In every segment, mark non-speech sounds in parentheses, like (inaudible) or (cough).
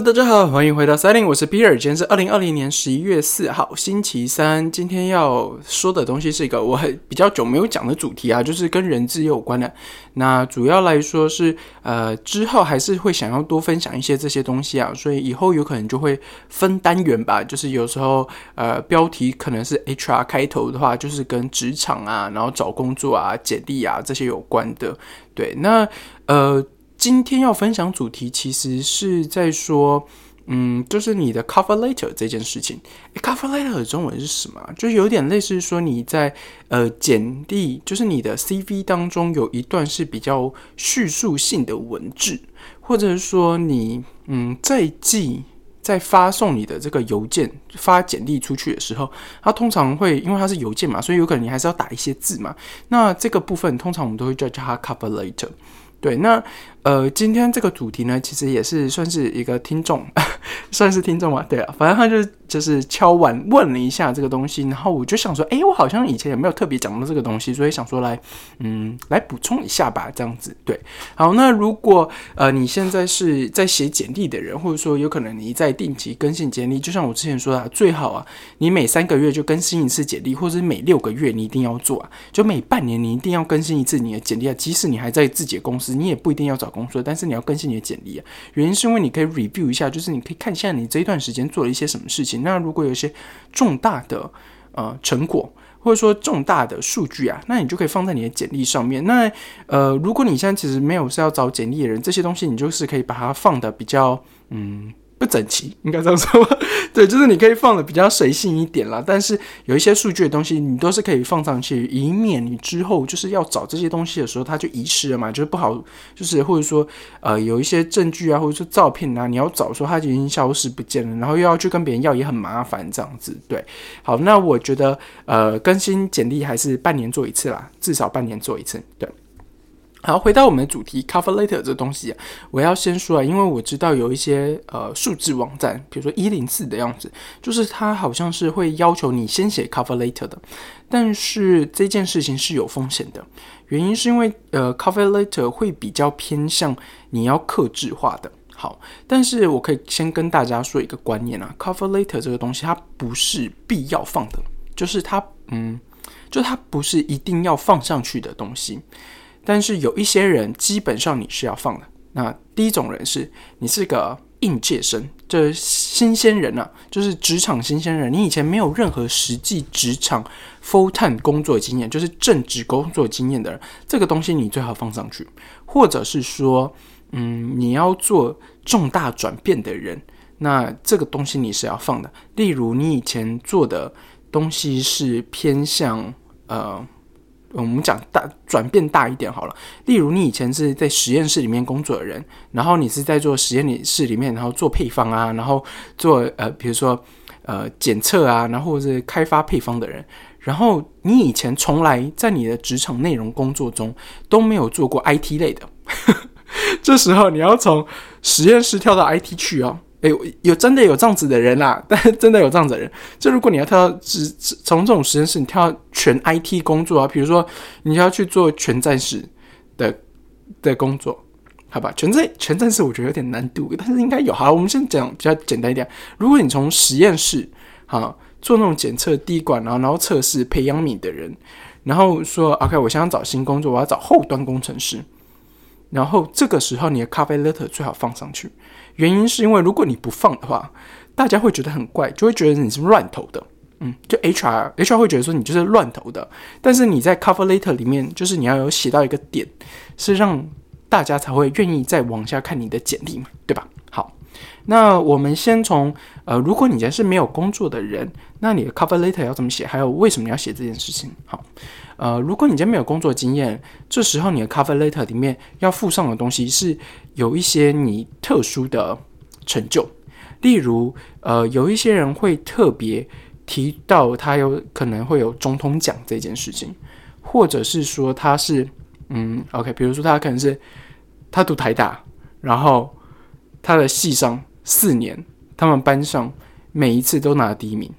大家好，欢迎回到 Setting，我是比尔。今天是二零二零年十一月四号，星期三。今天要说的东西是一个我很比较久没有讲的主题啊，就是跟人质有关的。那主要来说是呃，之后还是会想要多分享一些这些东西啊，所以以后有可能就会分单元吧。就是有时候呃，标题可能是 HR 开头的话，就是跟职场啊，然后找工作啊、简历啊这些有关的。对，那呃。今天要分享主题，其实是在说，嗯，就是你的 cover letter 这件事情。cover letter 的中文是什么？就有点类似说你在呃简历，就是你的 CV 当中有一段是比较叙述性的文字，或者是说你嗯在寄在发送你的这个邮件发简历出去的时候，它通常会因为它是邮件嘛，所以有可能你还是要打一些字嘛。那这个部分通常我们都会叫叫它 cover letter。对，那。呃，今天这个主题呢，其实也是算是一个听众，(laughs) 算是听众嘛，对啊，反正他就就是敲完问了一下这个东西，然后我就想说，哎，我好像以前也没有特别讲到这个东西，所以想说来，嗯，来补充一下吧，这样子，对，好，那如果呃你现在是在写简历的人，或者说有可能你在定期更新简历，就像我之前说的，最好啊，你每三个月就更新一次简历，或者是每六个月你一定要做啊，就每半年你一定要更新一次你的简历啊，即使你还在自己的公司，你也不一定要找。工作，但是你要更新你的简历啊。原因是因为你可以 review 一下，就是你可以看一下你这一段时间做了一些什么事情。那如果有一些重大的呃成果，或者说重大的数据啊，那你就可以放在你的简历上面。那呃，如果你现在其实没有是要找简历的人，这些东西你就是可以把它放的比较嗯。不整齐，应该这样说。(laughs) 对，就是你可以放的比较随性一点啦。但是有一些数据的东西，你都是可以放上去，以免你之后就是要找这些东西的时候，它就遗失了嘛，就是不好，就是或者说呃有一些证据啊，或者说照片啊，你要找说它已经消失不见了，然后又要去跟别人要，也很麻烦这样子。对，好，那我觉得呃更新简历还是半年做一次啦，至少半年做一次。对。好，回到我们的主题，cover letter 这东西，我要先说啊，因为我知道有一些呃数字网站，比如说一零四的样子，就是它好像是会要求你先写 cover letter 的，但是这件事情是有风险的，原因是因为呃 cover letter 会比较偏向你要克制化的。好，但是我可以先跟大家说一个观念啊，cover letter 这个东西它不是必要放的，就是它嗯，就它不是一定要放上去的东西。但是有一些人，基本上你是要放的。那第一种人是，你是个应届生，就是新鲜人啊，就是职场新鲜人，你以前没有任何实际职场 full time 工作经验，就是正职工作经验的人，这个东西你最好放上去。或者是说，嗯，你要做重大转变的人，那这个东西你是要放的。例如，你以前做的东西是偏向呃。我们讲大转变大一点好了，例如你以前是在实验室里面工作的人，然后你是在做实验室里面，然后做配方啊，然后做呃，比如说呃检测啊，然后是开发配方的人，然后你以前从来在你的职场内容工作中都没有做过 IT 类的，(laughs) 这时候你要从实验室跳到 IT 去哦。哎，有真的有这样子的人啦，但真的有这样子的人。就如果你要跳到只从这种实验室，你跳到全 IT 工作啊，比如说你要去做全战士的的工作，好吧？全战全战士我觉得有点难度，但是应该有。好，我们先讲比较简单一点。如果你从实验室哈做那种检测滴管，然后然后测试培养皿的人，然后说 OK，我想要找新工作，我要找后端工程师。然后这个时候，你的咖啡 letter 最好放上去。原因是因为如果你不放的话，大家会觉得很怪，就会觉得你是乱投的。嗯，就 HR HR 会觉得说你就是乱投的。但是你在 cover letter 里面，就是你要有写到一个点，是让大家才会愿意再往下看你的简历嘛，对吧？那我们先从呃，如果你家是没有工作的人，那你的 cover letter 要怎么写？还有为什么要写这件事情？好。呃，如果你家没有工作经验，这时候你的 cover letter 里面要附上的东西是有一些你特殊的成就，例如，呃，有一些人会特别提到他有可能会有总统奖这件事情，或者是说他是，嗯，OK，比如说他可能是他读台大，然后他的系上四年，他们班上每一次都拿第一名，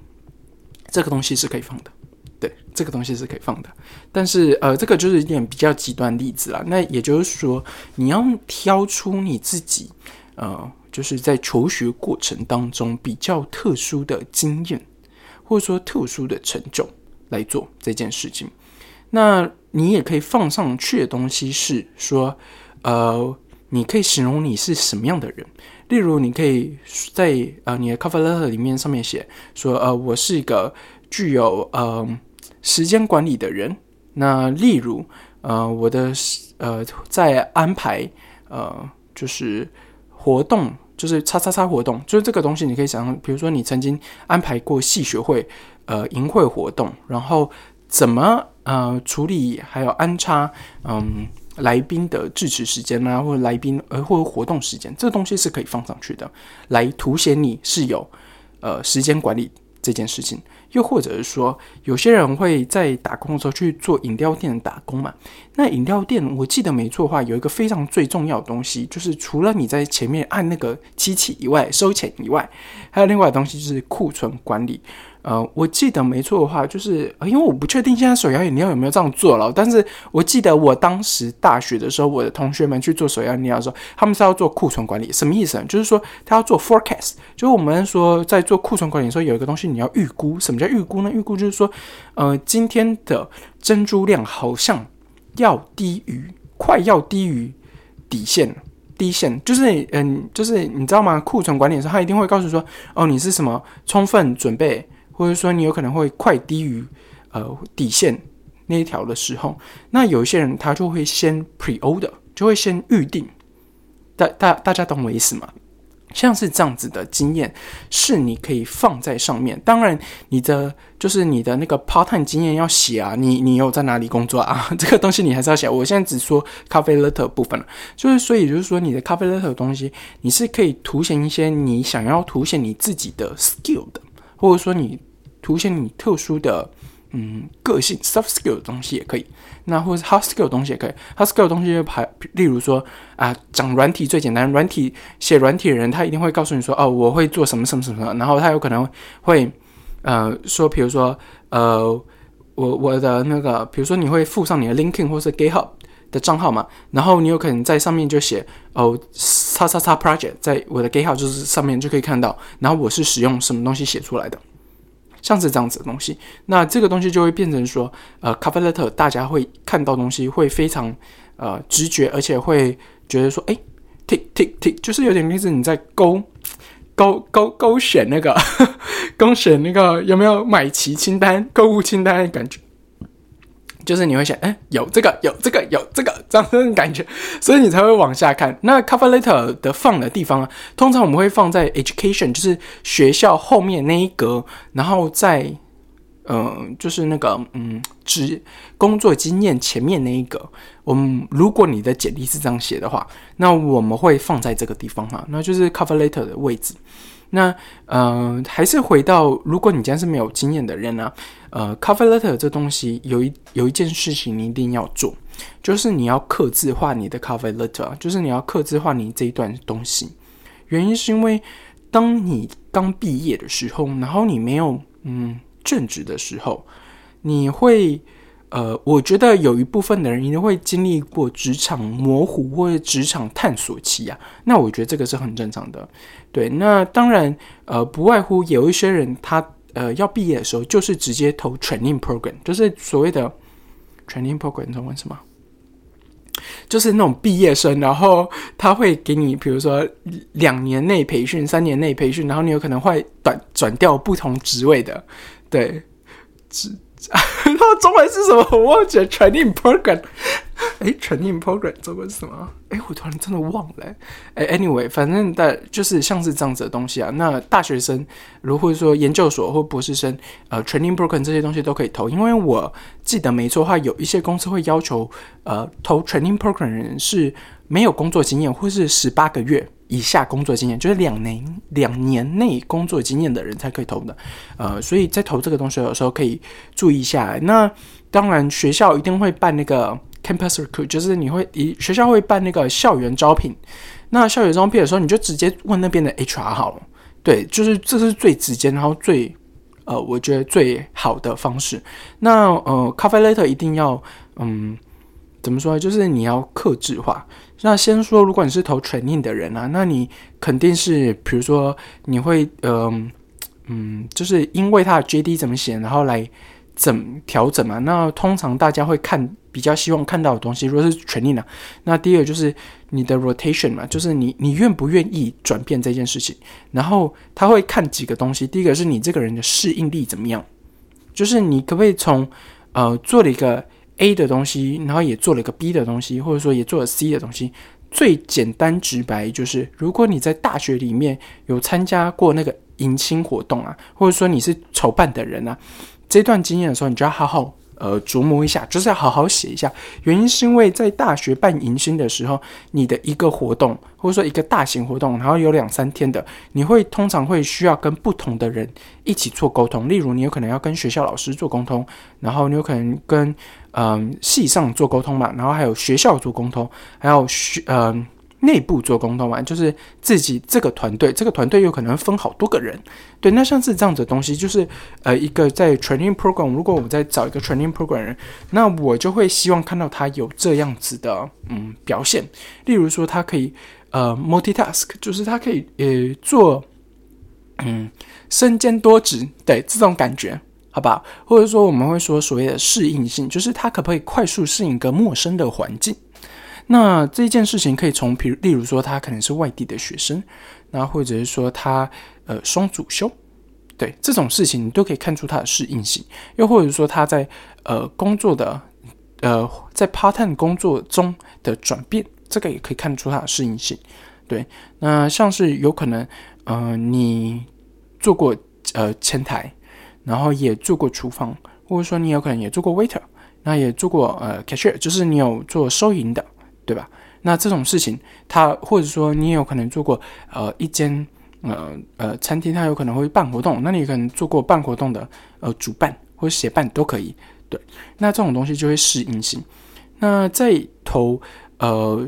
这个东西是可以放的。对这个东西是可以放的，但是呃，这个就是一点比较极端例子啦。那也就是说，你要挑出你自己呃就是在求学过程当中比较特殊的经验，或者说特殊的成就来做这件事情。那你也可以放上去的东西是说，呃，你可以形容你是什么样的人。例如，你可以在呃你的 cover letter 里面上面写说，呃，我是一个具有呃时间管理的人。那例如，呃，我的呃在安排呃就是活动。就是叉叉叉活动，就是这个东西，你可以想象，比如说你曾经安排过系学会、呃淫会活动，然后怎么呃处理，还有安插嗯来宾的致辞时间啊，或者来宾呃或者活动时间，这个东西是可以放上去的，来凸显你是有呃时间管理这件事情。又或者是说，有些人会在打工的时候去做饮料店打工嘛？那饮料店，我记得没错的话，有一个非常最重要的东西，就是除了你在前面按那个机器以外，收钱以外，还有另外的东西就是库存管理。呃，我记得没错的话，就是因为我不确定现在手摇饮料有没有这样做了，但是我记得我当时大学的时候，我的同学们去做手摇饮料的时候，他们是要做库存管理，什么意思呢？就是说他要做 forecast，就是我们说在做库存管理的时候，有一个东西你要预估，什么叫预估呢？预估就是说，呃，今天的珍珠量好像要低于，快要低于底线，低线，就是嗯，就是你知道吗？库存管理的时候，他一定会告诉说，哦，你是什么充分准备。或者说你有可能会快低于呃底线那一条的时候，那有一些人他就会先 pre order，就会先预定。大大大家懂我意思吗？像是这样子的经验，是你可以放在上面。当然，你的就是你的那个 part time 经验要写啊，你你有在哪里工作啊？(laughs) 这个东西你还是要写。我现在只说咖啡 letter 部分了，就是所以就是说你的咖啡 letter 的东西，你是可以凸显一些你想要凸显你自己的 skill 的。或者说你凸显你特殊的嗯个性 soft skill 的东西也可以，那或者是 hard skill 的东西也可以。hard skill 的东西就排，例如说啊，讲软体最简单，软体写软体的人他一定会告诉你说，哦，我会做什么什么什么，然后他有可能会呃说，比如说呃我我的那个，比如说你会附上你的 LinkedIn 或是 GitHub 的账号嘛，然后你有可能在上面就写哦。叉叉叉 project 在我的 GitHub 就是上面就可以看到，然后我是使用什么东西写出来的，像是这样子的东西，那这个东西就会变成说，呃，cover letter 大家会看到东西会非常呃直觉，而且会觉得说，哎，tick tick tick，就是有点类似你在勾勾勾勾选那个 (laughs) 勾选那个有没有买齐清单、购物清单的感觉。就是你会想，哎，有这个，有这个，有这个，这样的感觉，所以你才会往下看。那 cover letter 的放的地方啊，通常我们会放在 education，就是学校后面那一格，然后在，嗯，就是那个，嗯，职工作经验前面那一格。我们如果你的简历是这样写的话，那我们会放在这个地方哈，那就是 cover letter 的位置。那呃，还是回到，如果你今天是没有经验的人呢，呃，cover letter 这东西有一有一件事情你一定要做，就是你要刻字化你的 cover letter，就是你要刻字化你这一段东西。原因是因为当你刚毕业的时候，然后你没有嗯正职的时候，你会。呃，我觉得有一部分的人一定会经历过职场模糊或者职场探索期啊。那我觉得这个是很正常的。对，那当然，呃，不外乎有一些人他呃要毕业的时候就是直接投 training program，就是所谓的 training program，中文什么？就是那种毕业生，然后他会给你，比如说两年内培训、三年内培训，然后你有可能会转转调不同职位的，对，职。它中文是什么？我忘记了。Training program，哎，Training program 中文是什么？哎，我突然真的忘了。哎，Anyway，反正的就是像是这样子的东西啊。那大学生，如或者说研究所或博士生，呃，Training program 这些东西都可以投。因为我记得没错的话，有一些公司会要求，呃，投 Training program 的人是没有工作经验或是十八个月。以下工作经验就是两年两年内工作经验的人才可以投的，呃，所以在投这个东西有时候可以注意一下。那当然，学校一定会办那个 campus recruit，就是你会以学校会办那个校园招聘。那校园招聘的时候，你就直接问那边的 HR 好了。对，就是这是最直接，然后最呃，我觉得最好的方式。那呃，cover letter 一定要嗯，怎么说？就是你要克制化。那先说，如果你是投全令的人啊，那你肯定是，比如说你会，嗯嗯，就是因为它的 JD 怎么写，然后来怎调整嘛。那通常大家会看比较希望看到的东西，如果是 training 啊，那第二个就是你的 rotation 嘛，就是你你愿不愿意转变这件事情。然后他会看几个东西，第一个是你这个人的适应力怎么样，就是你可不可以从呃做了一个。A 的东西，然后也做了一个 B 的东西，或者说也做了 C 的东西。最简单直白就是，如果你在大学里面有参加过那个迎新活动啊，或者说你是筹办的人啊，这段经验的时候，你就要好好。呃，琢磨一下，就是要好好写一下。原因是因为在大学办迎新的时候，你的一个活动，或者说一个大型活动，然后有两三天的，你会通常会需要跟不同的人一起做沟通。例如，你有可能要跟学校老师做沟通，然后你有可能跟嗯系上做沟通嘛，然后还有学校做沟通，还有学嗯。内部做沟通嘛，就是自己这个团队，这个团队有可能分好多个人，对，那像是这样子的东西，就是呃，一个在 training program，如果我们在找一个 training program 人，那我就会希望看到他有这样子的嗯表现，例如说他可以呃 multitask，就是他可以呃做嗯身兼多职，对这种感觉，好吧？或者说我们会说所谓的适应性，就是他可不可以快速适应一个陌生的环境？那这件事情可以从，比如，例如说他可能是外地的学生，那或者是说他呃双主修，对这种事情你都可以看出他的适应性，又或者说他在呃工作的呃在 part time 工作中的转变，这个也可以看出他的适应性。对，那像是有可能呃你做过呃前台，然后也做过厨房，或者说你有可能也做过 waiter，那也做过呃 cashier，就是你有做收银的。对吧？那这种事情，他或者说你也有可能做过，呃，一间呃呃餐厅，他有可能会办活动，那你可能做过办活动的呃主办或者协办都可以。对，那这种东西就会适应性。那在投呃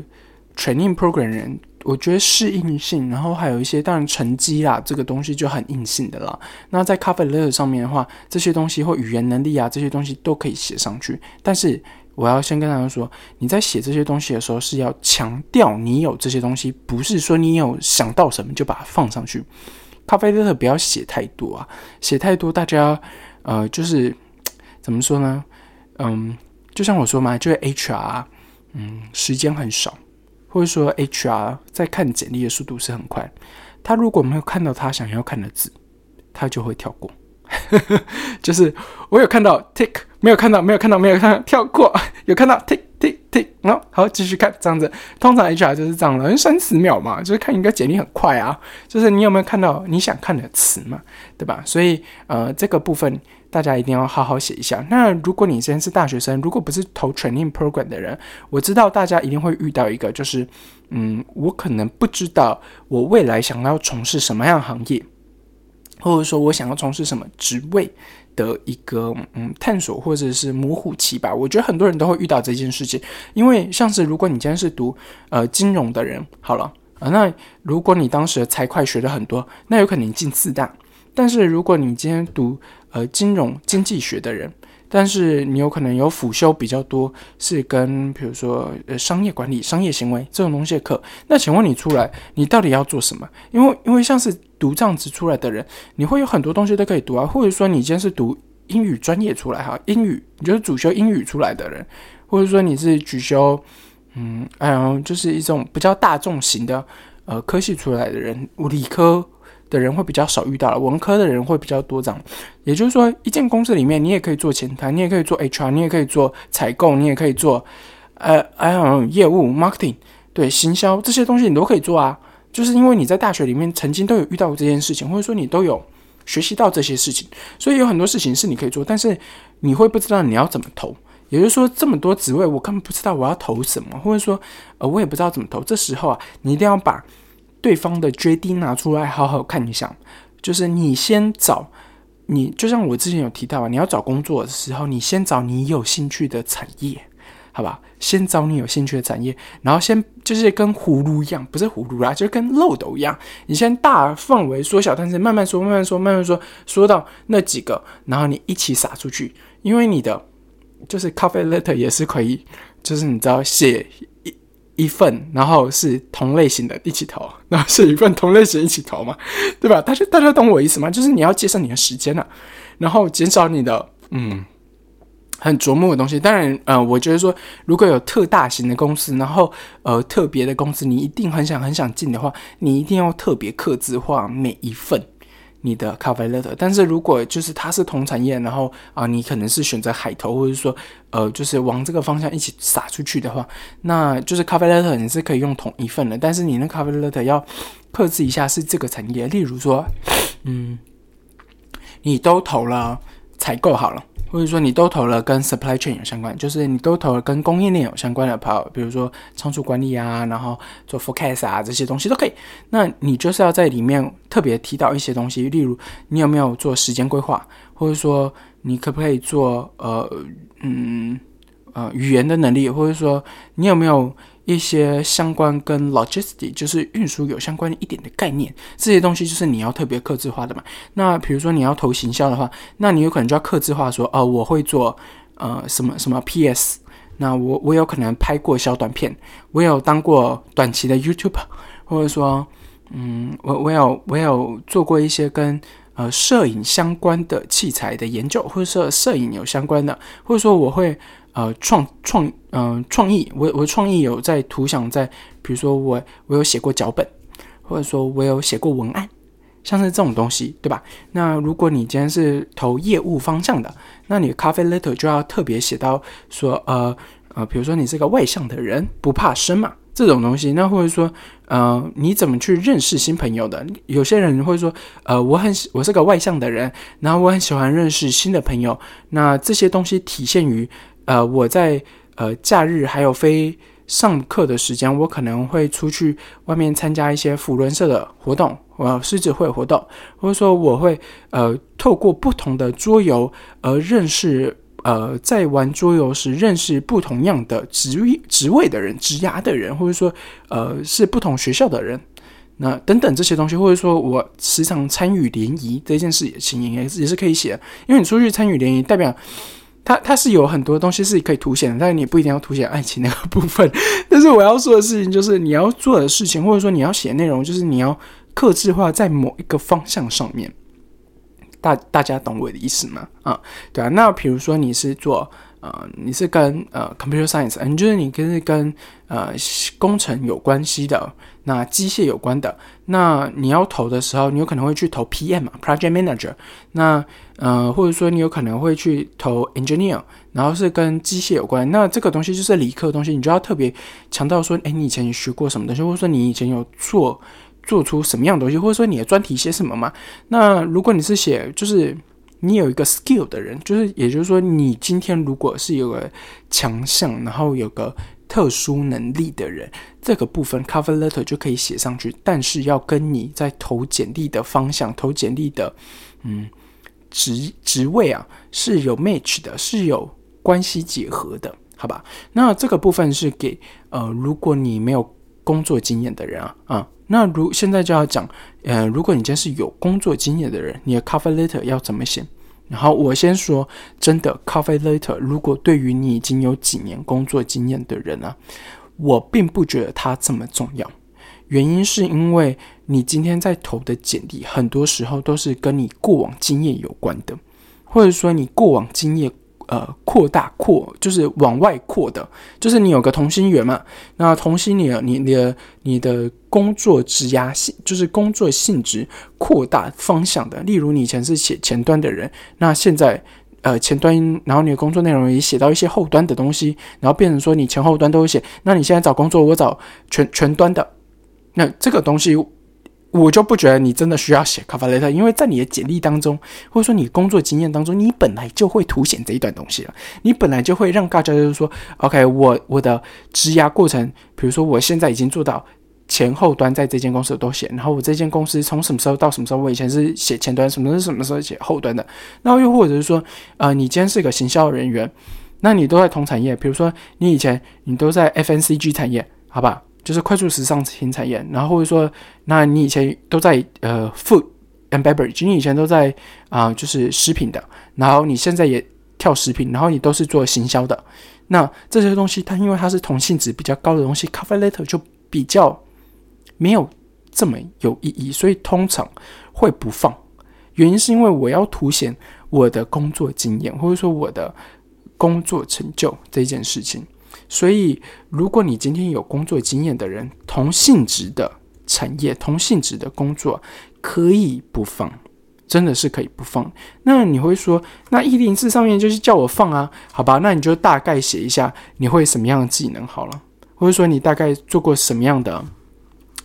training program 人，我觉得适应性，然后还有一些当然成绩啦，这个东西就很硬性的啦。那在 cover letter 上面的话，这些东西或语言能力啊，这些东西都可以写上去，但是。我要先跟大家说，你在写这些东西的时候是要强调你有这些东西，不是说你有想到什么就把它放上去。咖啡特不要写太多啊，写太多大家呃就是怎么说呢？嗯，就像我说嘛，就是 HR，嗯，时间很少，或者说 HR 在看简历的速度是很快，他如果没有看到他想要看的字，他就会跳过。(laughs) 就是我有看到 tick，没有看到，没有看到，没有看到，跳过，(laughs) 有看到 tick tick tick，然好继续看这样子。通常 HR 就是这样的，三十秒嘛，就是看一个简历很快啊。就是你有没有看到你想看的词嘛，对吧？所以呃，这个部分大家一定要好好写一下。那如果你现在是大学生，如果不是投 training program 的人，我知道大家一定会遇到一个，就是嗯，我可能不知道我未来想要从事什么样行业。或者说我想要从事什么职位的一个嗯探索或者是模糊期吧，我觉得很多人都会遇到这件事情。因为像是如果你今天是读呃金融的人，好了啊，那如果你当时财会学的很多，那有可能进四大。但是如果你今天读呃金融经济学的人，但是你有可能有辅修比较多，是跟比如说呃商业管理、商业行为这种东西的课。那请问你出来，你到底要做什么？因为因为像是读这样子出来的人，你会有很多东西都可以读啊。或者说你今天是读英语专业出来哈，英语你就是主修英语出来的人，或者说你是主修嗯哎呀，就是一种比较大众型的呃科系出来的人，理科。的人会比较少遇到了，文科的人会比较多。这样，也就是说，一间公司里面，你也可以做前台，你也可以做 HR，你也可以做采购，你也可以做呃，哎呀，业务 marketing，对，行销这些东西你都可以做啊。就是因为你在大学里面曾经都有遇到过这件事情，或者说你都有学习到这些事情，所以有很多事情是你可以做，但是你会不知道你要怎么投。也就是说，这么多职位，我根本不知道我要投什么，或者说，呃，我也不知道怎么投。这时候啊，你一定要把。对方的 JD 拿出来好好看一下，就是你先找你，就像我之前有提到啊，你要找工作的时候，你先找你有兴趣的产业，好吧？先找你有兴趣的产业，然后先就是跟葫芦一样，不是葫芦啦，就跟漏斗一样，你先大范围缩小，但是慢慢说，慢慢说，慢慢说，说到那几个，然后你一起撒出去，因为你的就是 coffee letter 也是可以，就是你知道写一。份，然后是同类型的一起投，(laughs) 然后是一份同类型一起投嘛，对吧？大家大家懂我意思吗？就是你要节省你的时间了，然后减少你的嗯很琢磨的东西。当然，呃，我觉得说如果有特大型的公司，然后呃特别的公司，你一定很想很想进的话，你一定要特别克制化每一份。你的咖啡 letter，但是如果就是它是同产业，然后啊，你可能是选择海投，或者说呃，就是往这个方向一起撒出去的话，那就是咖啡 letter 你是可以用同一份的，但是你那咖啡 letter 要克制一下是这个产业，例如说，嗯，你都投了采购好了。或者说你都投了跟 supply chain 有相关，就是你都投了跟供应链有相关的 power，，比如说仓储管理啊，然后做 forecast 啊这些东西都可以。那你就是要在里面特别提到一些东西，例如你有没有做时间规划，或者说你可不可以做呃嗯呃语言的能力，或者说你有没有。一些相关跟 logistics，就是运输有相关一点的概念，这些东西就是你要特别克制化的嘛。那比如说你要投行销的话，那你有可能就要克制化说，哦，我会做呃什么什么 PS，那我我有可能拍过小短片，我有当过短期的 YouTube，或者说，嗯，我我有我有做过一些跟呃摄影相关的器材的研究，或者说摄影有相关的，或者说我会。呃，创创，嗯，创意，我我创意有在图想在，比如说我我有写过脚本，或者说我有写过文案，像是这种东西，对吧？那如果你今天是投业务方向的，那你咖啡 letter 就要特别写到说，呃呃，比如说你是个外向的人，不怕生嘛，这种东西。那或者说，呃，你怎么去认识新朋友的？有些人会说，呃，我很我是个外向的人，然后我很喜欢认识新的朋友。那这些东西体现于。呃，我在呃假日还有非上课的时间，我可能会出去外面参加一些辅伦社的活动，呃，狮子会活动，或者说我会呃透过不同的桌游而认识呃在玩桌游时认识不同样的职位职位的人、职涯的人，或者说呃是不同学校的人，那等等这些东西，或者说我时常参与联谊这件事也情也也是可以写，因为你出去参与联谊代表。它它是有很多东西是可以凸显的，但是你不一定要凸显爱情那个部分。(laughs) 但是我要说的事情就是，你要做的事情，或者说你要写内容，就是你要克制化在某一个方向上面。大大家懂我的意思吗？啊，对啊。那比如说你是做呃，你是跟呃 computer science，嗯，就是你跟是跟呃工程有关系的，那机械有关的，那你要投的时候，你有可能会去投 PM 嘛，project manager。那呃，或者说你有可能会去投 engineer，然后是跟机械有关，那这个东西就是理科的东西，你就要特别强调说，哎，你以前学过什么东西，或者说你以前有做做出什么样的东西，或者说你的专题写什么嘛？那如果你是写，就是你有一个 skill 的人，就是也就是说，你今天如果是有个强项，然后有个特殊能力的人，这个部分 cover letter 就可以写上去，但是要跟你在投简历的方向、投简历的，嗯。职职位啊是有 match 的，是有关系结合的，好吧？那这个部分是给呃，如果你没有工作经验的人啊啊，那如现在就要讲，呃，如果你今天是有工作经验的人，你的 cover letter 要怎么写？然后我先说，真的 cover letter，如果对于你已经有几年工作经验的人啊，我并不觉得它这么重要。原因是因为你今天在投的简历，很多时候都是跟你过往经验有关的，或者说你过往经验呃扩大扩就是往外扩的，就是你有个同心圆嘛，那同心你你你的你的工作质押性就是工作性质扩大方向的，例如你以前是写前端的人，那现在呃前端，然后你的工作内容也写到一些后端的东西，然后变成说你前后端都会写，那你现在找工作我找全全端的。那这个东西，我就不觉得你真的需要写 cover letter，因为在你的简历当中，或者说你工作经验当中，你本来就会凸显这一段东西了。你本来就会让大家就是说，OK，我我的质押过程，比如说我现在已经做到前后端在这间公司都写，然后我这间公司从什么时候到什么时候，我以前是写前端，什么是什么时候写后端的。然后又或者是说，呃，你今天是个行销人员，那你都在同产业，比如说你以前你都在 FNCG 产业，好吧？就是快速时尚型产业，然后或者说，那你以前都在呃 food and beverage，你以前都在啊，就是食品的，然后你现在也跳食品，然后你都是做行销的，那这些东西，它因为它是同性质比较高的东西，cover letter 就比较没有这么有意义，所以通常会不放。原因是因为我要凸显我的工作经验，或者说我的工作成就这件事情。所以，如果你今天有工作经验的人，同性质的产业、同性质的工作，可以不放，真的是可以不放。那你会说，那一零四上面就是叫我放啊？好吧，那你就大概写一下你会什么样的技能好了，或者说你大概做过什么样的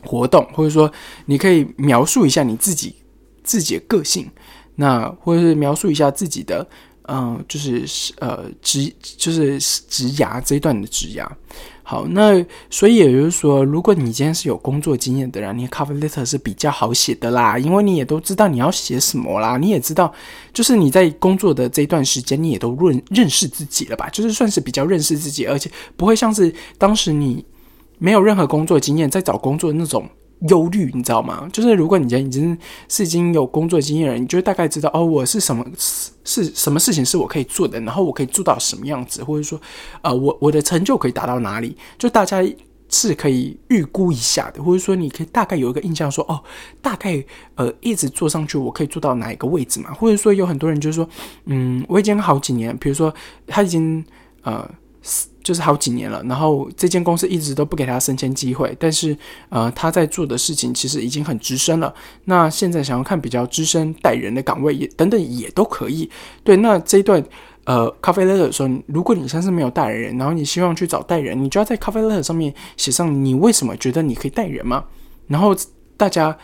活动，或者说你可以描述一下你自己自己的个性，那或者是描述一下自己的。嗯，就是呃，植就是植牙这一段的植牙。好，那所以也就是说，如果你今天是有工作经验的人，你 cover letter 是比较好写的啦，因为你也都知道你要写什么啦，你也知道，就是你在工作的这一段时间，你也都认认识自己了吧？就是算是比较认识自己，而且不会像是当时你没有任何工作经验在找工作那种。忧虑，你知道吗？就是如果你已经是已经有工作经验了，你就大概知道哦，我是什么是什么事情是我可以做的，然后我可以做到什么样子，或者说，呃，我我的成就可以达到哪里，就大家是可以预估一下的，或者说你可以大概有一个印象，说哦，大概呃一直做上去，我可以做到哪一个位置嘛？或者说有很多人就是说，嗯，我已经好几年，比如说他已经呃。就是好几年了，然后这间公司一直都不给他升迁机会，但是呃他在做的事情其实已经很资深了。那现在想要看比较资深带人的岗位也等等也都可以。对，那这一段呃咖啡 letter 的时候，如果你现在是没有带人，然后你希望去找带人，你就要在咖啡 letter 上面写上你为什么觉得你可以带人吗？然后大家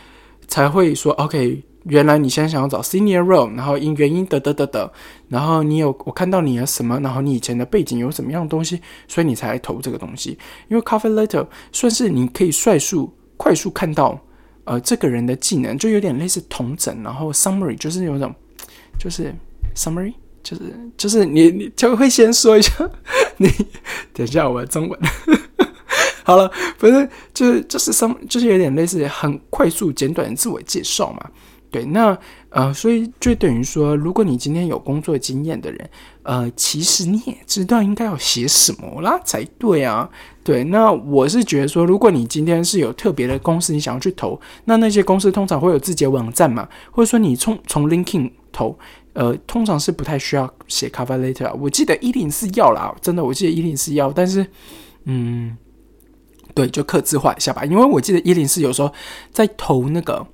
才会说 OK。原来你现在想要找 senior role，然后因原因得得得得，然后你有我看到你的什么，然后你以前的背景有什么样的东西，所以你才投这个东西。因为 cover letter 算是你可以快速快速看到呃这个人的技能，就有点类似同整，然后 summary 就是有种就是 summary 就是就是你你就会先说一下你等一下我的中文 (laughs) 好了，不是就是就是 some 就是有点类似很快速简短的自我介绍嘛。对，那呃，所以就等于说，如果你今天有工作经验的人，呃，其实你也知道应该要写什么啦才对啊。对，那我是觉得说，如果你今天是有特别的公司，你想要去投，那那些公司通常会有自己的网站嘛，或者说你从从 l i n k i n g 投，呃，通常是不太需要写 cover letter。我记得一零四要啦，真的，我记得一零四要，但是，嗯，对，就刻字化一下吧，因为我记得一零四有时候在投那个。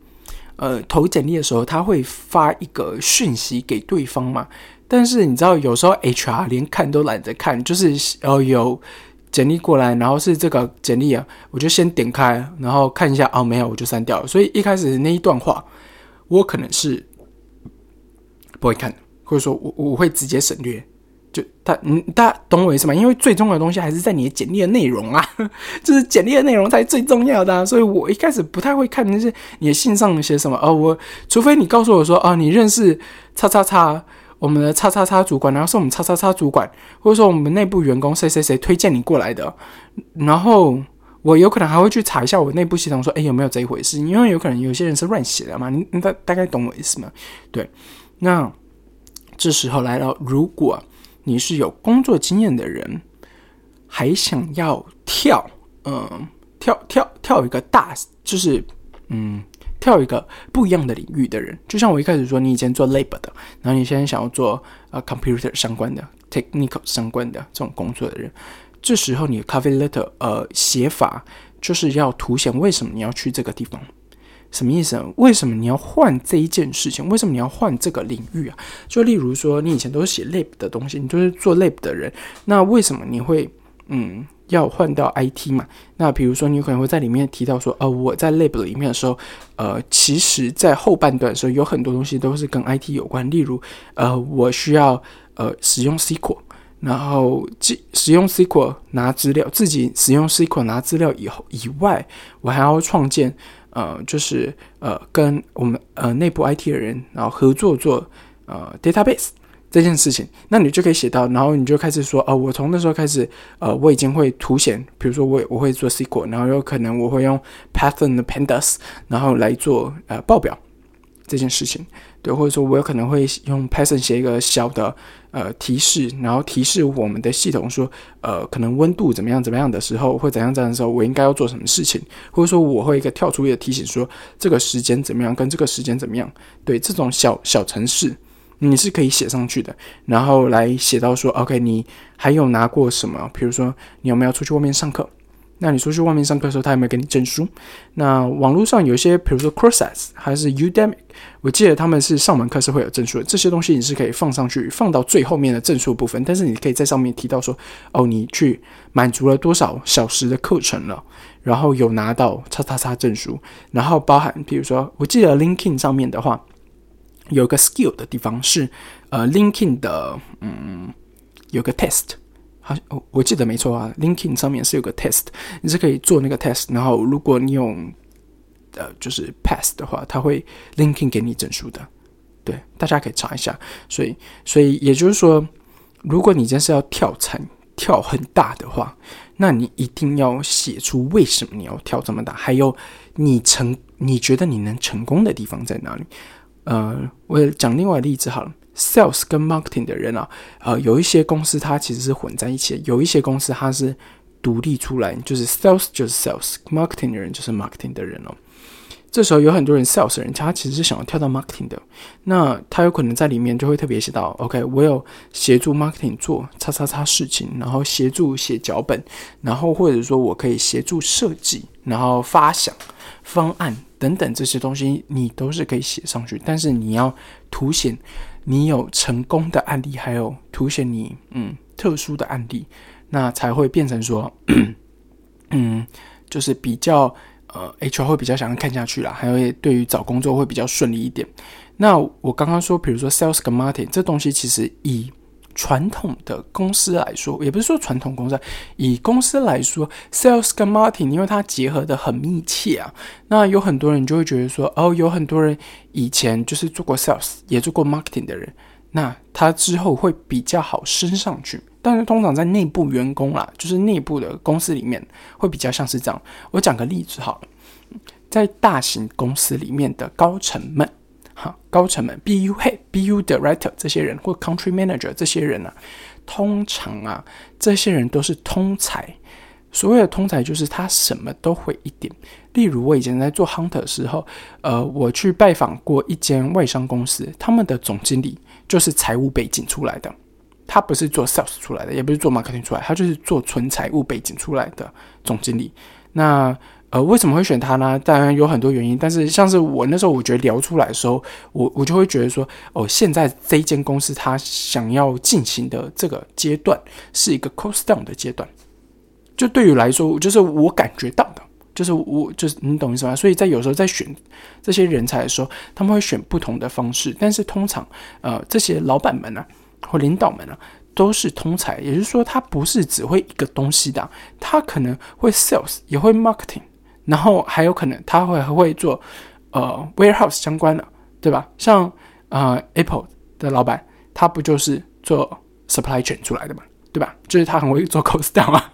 呃，投简历的时候，他会发一个讯息给对方嘛？但是你知道，有时候 HR 连看都懒得看，就是呃有简历过来，然后是这个简历啊，我就先点开，然后看一下，哦，没有，我就删掉了。所以一开始那一段话，我可能是不会看，或者说我我会直接省略。就他，嗯，大家懂我意思吗？因为最重要的东西还是在你的简历的内容啊，(laughs) 就是简历的内容才最重要的。所以我一开始不太会看，那是你的信上写什么哦。我除非你告诉我说，哦，你认识叉叉叉，我们的叉叉叉主管，然后是我们叉叉叉主管，或者说我们内部员工谁谁谁推荐你过来的，然后我有可能还会去查一下我内部系统，说，哎，有没有这一回事？因为有可能有些人是乱写的嘛。你你大大概懂我意思吗？对，那这时候来了，如果。你是有工作经验的人，还想要跳，嗯，跳跳跳一个大，就是嗯，跳一个不一样的领域的人。就像我一开始说，你以前做 labor 的，然后你现在想要做呃 computer 相关的、technical 相关的这种工作的人，这时候你的 cover letter 呃写法就是要凸显为什么你要去这个地方。什么意思？为什么你要换这一件事情？为什么你要换这个领域啊？就例如说，你以前都是写 lab 的东西，你就是做 lab 的人，那为什么你会嗯要换到 IT 嘛？那比如说，你可能会在里面提到说，呃，我在 lab 里面的时候，呃，其实在后半段的时候，有很多东西都是跟 IT 有关，例如，呃，我需要呃使用 SQL，然后即使用 SQL 拿资料，自己使用 SQL 拿资料以后以外，我还要创建。呃，就是呃，跟我们呃内部 IT 的人，然后合作做呃 database 这件事情，那你就可以写到，然后你就开始说，哦，我从那时候开始，呃，我已经会凸显，比如说我我会做 SQL，然后有可能我会用 Python 的 Pandas，然后来做呃报表，这件事情，对，或者说我有可能会用 Python 写一个小的呃提示，然后提示我们的系统说，呃，可能温度怎么样怎么样的时候，或怎样怎样的时候，我应该要做什么事情，或者说我会一个跳出一个提醒说，这个时间怎么样，跟这个时间怎么样，对，这种小小程式你是可以写上去的，然后来写到说，OK，你还有拿过什么？比如说你有没有出去外面上课？那你出去外面上课的时候，他有没有给你证书？那网络上有一些，比如说 Courses 还是 Udemy，我记得他们是上门课是会有证书的。这些东西你是可以放上去，放到最后面的证书部分。但是你可以在上面提到说，哦，你去满足了多少小时的课程了，然后有拿到叉叉叉证书。然后包含，比如说，我记得 LinkedIn 上面的话，有个 Skill 的地方是，呃，LinkedIn 的，嗯，有个 Test。好，我我记得没错啊，LinkedIn 上面是有个 test，你是可以做那个 test，然后如果你用呃就是 pass 的话，它会 LinkedIn 给你证书的。对，大家可以查一下。所以，所以也就是说，如果你真是要跳槽跳很大的话，那你一定要写出为什么你要跳这么大，还有你成你觉得你能成功的地方在哪里。呃，我讲另外例子好了。Sales 跟 Marketing 的人啊，呃，有一些公司它其实是混在一起，有一些公司它是独立出来，就是 Sales 就是 Sales，Marketing 的人就是 Marketing 的人哦。这时候有很多人 Sales 人，他其实是想要跳到 Marketing 的，那他有可能在里面就会特别写到，OK，我有协助 Marketing 做叉叉叉事情，然后协助写脚本，然后或者说我可以协助设计，然后发想方案等等这些东西，你都是可以写上去，但是你要凸显。你有成功的案例，还有凸显你嗯特殊的案例，那才会变成说，(clears throat) 嗯，就是比较呃，HR 会比较想要看下去啦，还会对于找工作会比较顺利一点。那我刚刚说，比如说 sales 跟 marketing 这东西，其实以传统的公司来说，也不是说传统公司，以公司来说，sales 跟 marketing，因为它结合的很密切啊。那有很多人就会觉得说，哦，有很多人以前就是做过 sales，也做过 marketing 的人，那他之后会比较好升上去。但是通常在内部员工啦，就是内部的公司里面，会比较像是这样。我讲个例子好了，在大型公司里面的高层们。哈，高层们，BU head、BU director 这些人，或 country manager 这些人呢，通常啊，这些人都是通才。所谓的通才，就是他什么都会一点。例如，我以前在做 hunter 的时候，呃，我去拜访过一间外商公司，他们的总经理就是财务背景出来的，他不是做 sales 出来的，也不是做 marketing 出来，他就是做纯财务背景出来的总经理。那呃，为什么会选他呢？当然有很多原因，但是像是我那时候，我觉得聊出来的时候，我我就会觉得说，哦，现在这一间公司他想要进行的这个阶段是一个 cost down 的阶段，就对于来说，就是我感觉到的，就是我就是你懂意思吗？所以在有时候在选这些人才的时候，他们会选不同的方式，但是通常呃，这些老板们呢，或领导们呢。都是通才，也就是说，他不是只会一个东西的，他可能会 sales，也会 marketing。然后还有可能他会还会做呃 warehouse 相关的，对吧？像呃 Apple 的老板，他不就是做 supply chain 出来的嘛，对吧？就是他很会做 cost down 啊，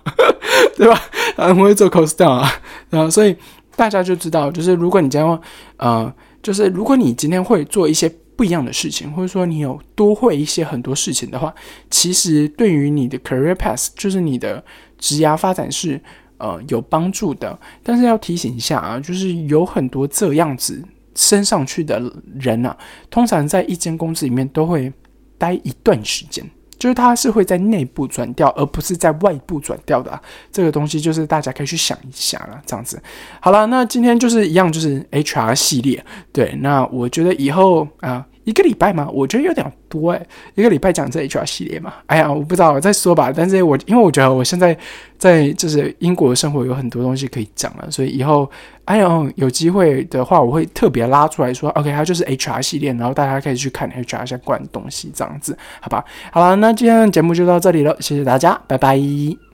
对吧？他很会做 cost down 啊，然后所以大家就知道，就是如果你今天呃，就是如果你今天会做一些不一样的事情，或者说你有多会一些很多事情的话，其实对于你的 career path，就是你的职涯发展是。呃，有帮助的，但是要提醒一下啊，就是有很多这样子升上去的人啊，通常在一间公司里面都会待一段时间，就是他是会在内部转调，而不是在外部转调的。这个东西就是大家可以去想一下了，这样子。好了，那今天就是一样，就是 HR 系列。对，那我觉得以后啊。一个礼拜吗？我觉得有点多哎，一个礼拜讲这 HR 系列嘛。哎呀，我不知道，再说吧。但是我因为我觉得我现在在就是英国的生活有很多东西可以讲了，所以以后哎呦有机会的话，我会特别拉出来说，OK，它就是 HR 系列，然后大家可以去看 HR 相关的东西，这样子，好吧？好了，那今天的节目就到这里了，谢谢大家，拜拜。